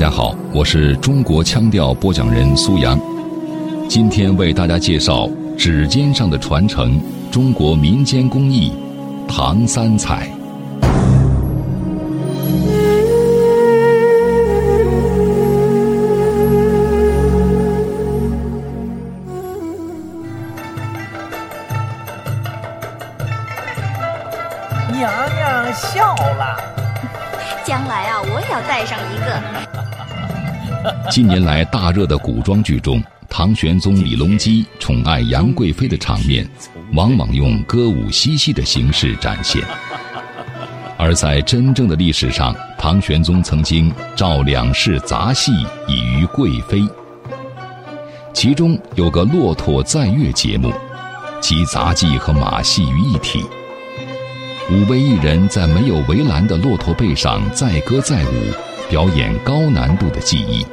家好，我是中国腔调播讲人苏阳，今天为大家介绍指尖上的传承——中国民间工艺唐三彩。娘娘笑了，将来啊，我也要带上一个。近年来大热的古装剧中，唐玄宗李隆基宠爱杨贵妃的场面，往往用歌舞嬉戏的形式展现。而在真正的历史上，唐玄宗曾经召两市杂戏以娱贵妃，其中有个骆驼载乐节目，集杂技和马戏于一体。五位艺人在没有围栏的骆驼背上载歌载舞，表演高难度的技艺。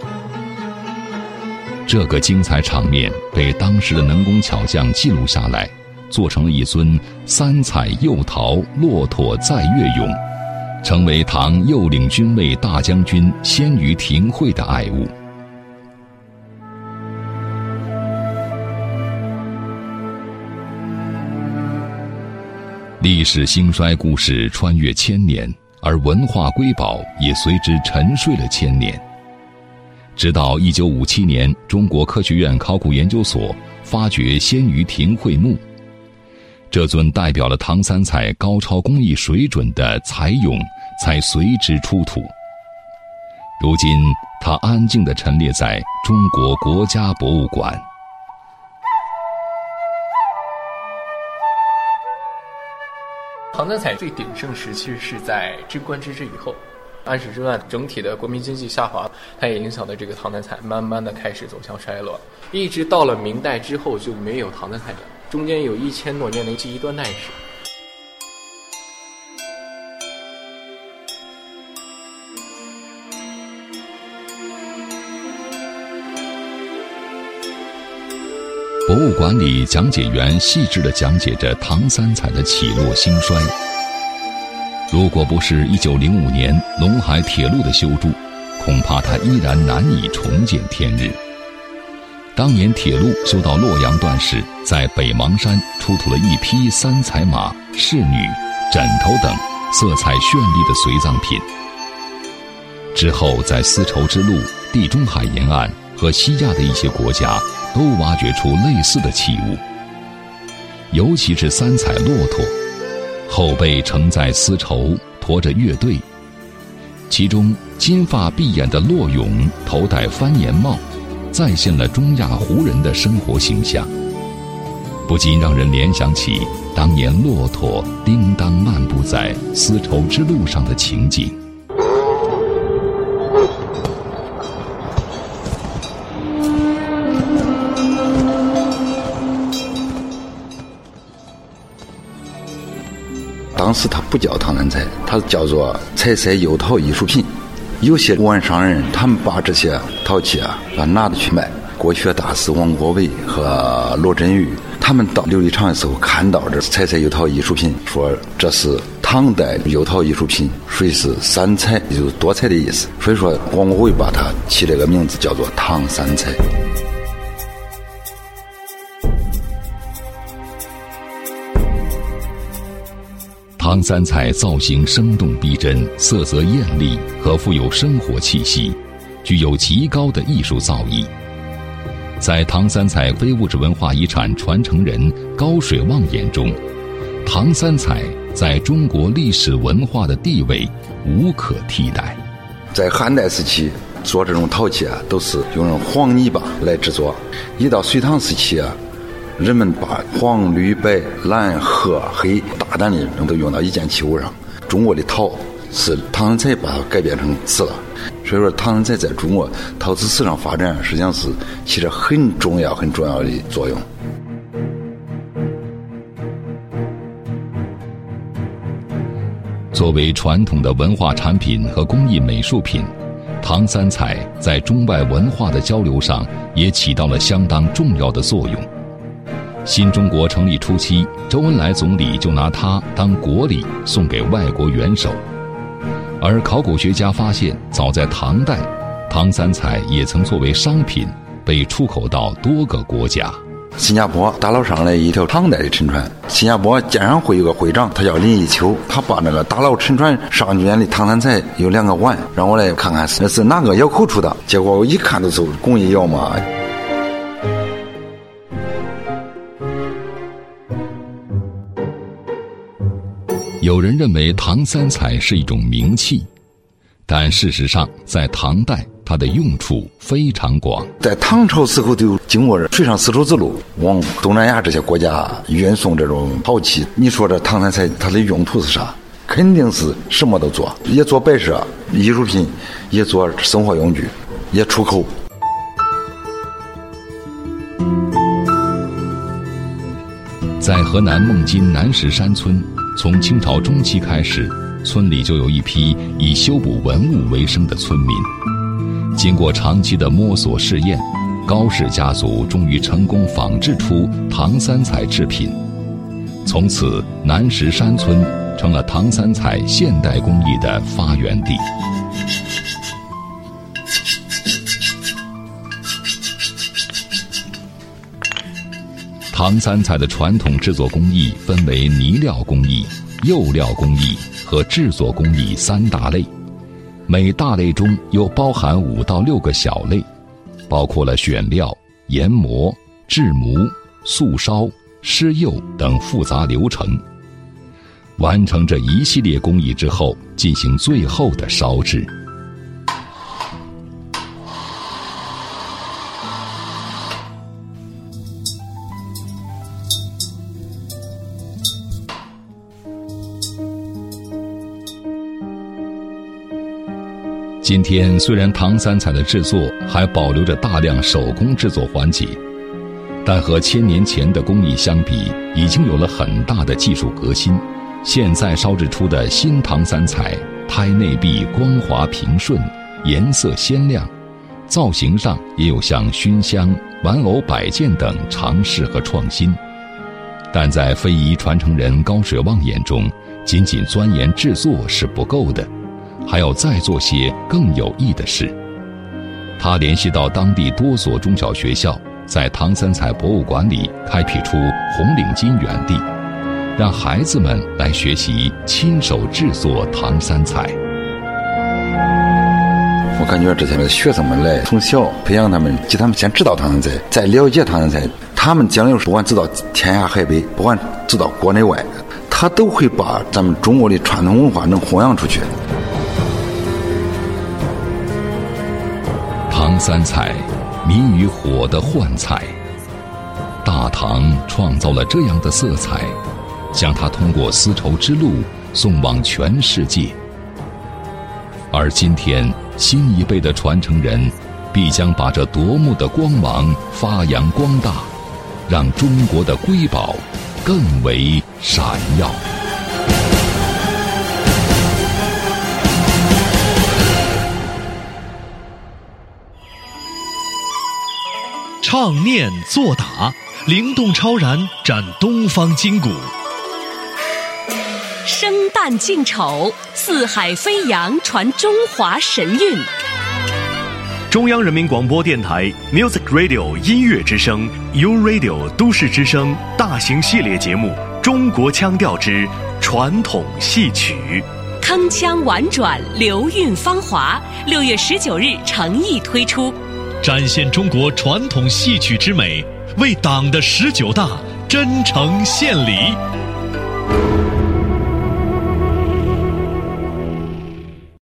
这个精彩场面被当时的能工巧匠记录下来，做成了一尊三彩釉陶骆驼载乐俑，成为唐右领军卫大将军鲜于庭会的爱物。历史兴衰故事穿越千年，而文化瑰宝也随之沉睡了千年。直到一九五七年，中国科学院考古研究所发掘鲜于庭会墓，这尊代表了唐三彩高超工艺水准的彩俑才随之出土。如今，它安静地陈列在中国国家博物馆。唐三彩最鼎盛时期是在贞观之治以后，安史之乱整体的国民经济下滑，它也影响了这个唐三彩，慢慢的开始走向衰落，一直到了明代之后就没有唐三彩了，中间有一千多年的一段历史。博物馆里，讲解员细致地讲解着唐三彩的起落兴衰。如果不是1905年陇海铁路的修筑，恐怕它依然难以重见天日。当年铁路修到洛阳段时，在北邙山出土了一批三彩马、侍女、枕头等色彩绚丽的随葬品。之后，在丝绸之路、地中海沿岸和西亚的一些国家。都挖掘出类似的器物，尤其是三彩骆驼，后背承载丝绸，驮着乐队。其中金发碧眼的骆勇头戴翻檐帽，再现了中亚胡人的生活形象，不禁让人联想起当年骆驼叮当漫步在丝绸之路上的情景。当时它不叫唐三彩，它叫做彩色釉陶艺术品。有些外商人，他们把这些陶器啊，啊拿着去卖。国学大师王国维和罗振玉，他们到琉璃厂的时候，看到这彩色釉陶艺术品，说这是唐代釉陶艺术品，属于是三彩，就是多彩的意思。所以说，王国维把它起了个名字，叫做唐三彩。唐三彩造型生动逼真，色泽艳丽和富有生活气息，具有极高的艺术造诣。在唐三彩非物质文化遗产传承人高水旺眼中，唐三彩在中国历史文化的地位无可替代。在汉代时期做这种陶器啊，都是用黄泥巴来制作；一到隋唐时期啊。人们把黄、绿、白、蓝、褐、黑大胆的都用到一件器物上。中国的陶是唐三彩把它改编成瓷了，所以说唐三彩在中国陶瓷史上发展实际上是起着很重要、很重要的作用。作为传统的文化产品和工艺美术品，唐三彩在中外文化的交流上也起到了相当重要的作用。新中国成立初期，周恩来总理就拿它当国礼送给外国元首。而考古学家发现，早在唐代，唐三彩也曾作为商品被出口到多个国家。新加坡打捞上来一条唐代的沉船，新加坡鉴赏会有个会长，他叫林一秋，他把那个打捞沉船上卷的唐三彩有两个碗，让我来看看是是哪个窑口出的。结果我一看都是工艺窑嘛。有人认为唐三彩是一种名器，但事实上，在唐代，它的用处非常广。在唐朝时候，就经过水上丝绸之路往东南亚这些国家运送这种陶器。你说这唐三彩它的用途是啥？肯定是什么都做，也做摆设、艺术品，也做生活用具，也出口。在河南孟津南石山村。从清朝中期开始，村里就有一批以修补文物为生的村民。经过长期的摸索试验，高氏家族终于成功仿制出唐三彩制品。从此，南石山村成了唐三彩现代工艺的发源地。唐三彩的传统制作工艺分为泥料工艺、釉料工艺和制作工艺三大类，每大类中又包含五到六个小类，包括了选料、研磨、制模、素烧、施釉等复杂流程。完成这一系列工艺之后，进行最后的烧制。今天虽然唐三彩的制作还保留着大量手工制作环节，但和千年前的工艺相比，已经有了很大的技术革新。现在烧制出的新唐三彩，胎内壁光滑平顺，颜色鲜亮，造型上也有像熏香、玩偶摆件等尝试和创新。但在非遗传承人高水旺眼中，仅仅钻研制作是不够的。还要再做些更有益的事。他联系到当地多所中小学校，在唐三彩博物馆里开辟出红领巾园地，让孩子们来学习亲手制作唐三彩。我感觉这些学生们来从小培养他们，给他们先知道唐三彩，再了解唐三彩，他们将来不管走到天涯海北，不管走到国内外，他都会把咱们中国的传统文化能弘扬出去。三彩，民与火的幻彩。大唐创造了这样的色彩，将它通过丝绸之路送往全世界。而今天，新一辈的传承人，必将把这夺目的光芒发扬光大，让中国的瑰宝更为闪耀。唱念做打，灵动超然，展东方筋骨；生旦净丑，四海飞扬，传中华神韵。中央人民广播电台 Music Radio 音乐之声 U Radio 都市之声大型系列节目《中国腔调之传统戏曲》，铿锵婉转，流韵芳华。六月十九日诚意推出。展现中国传统戏曲之美，为党的十九大真诚献礼。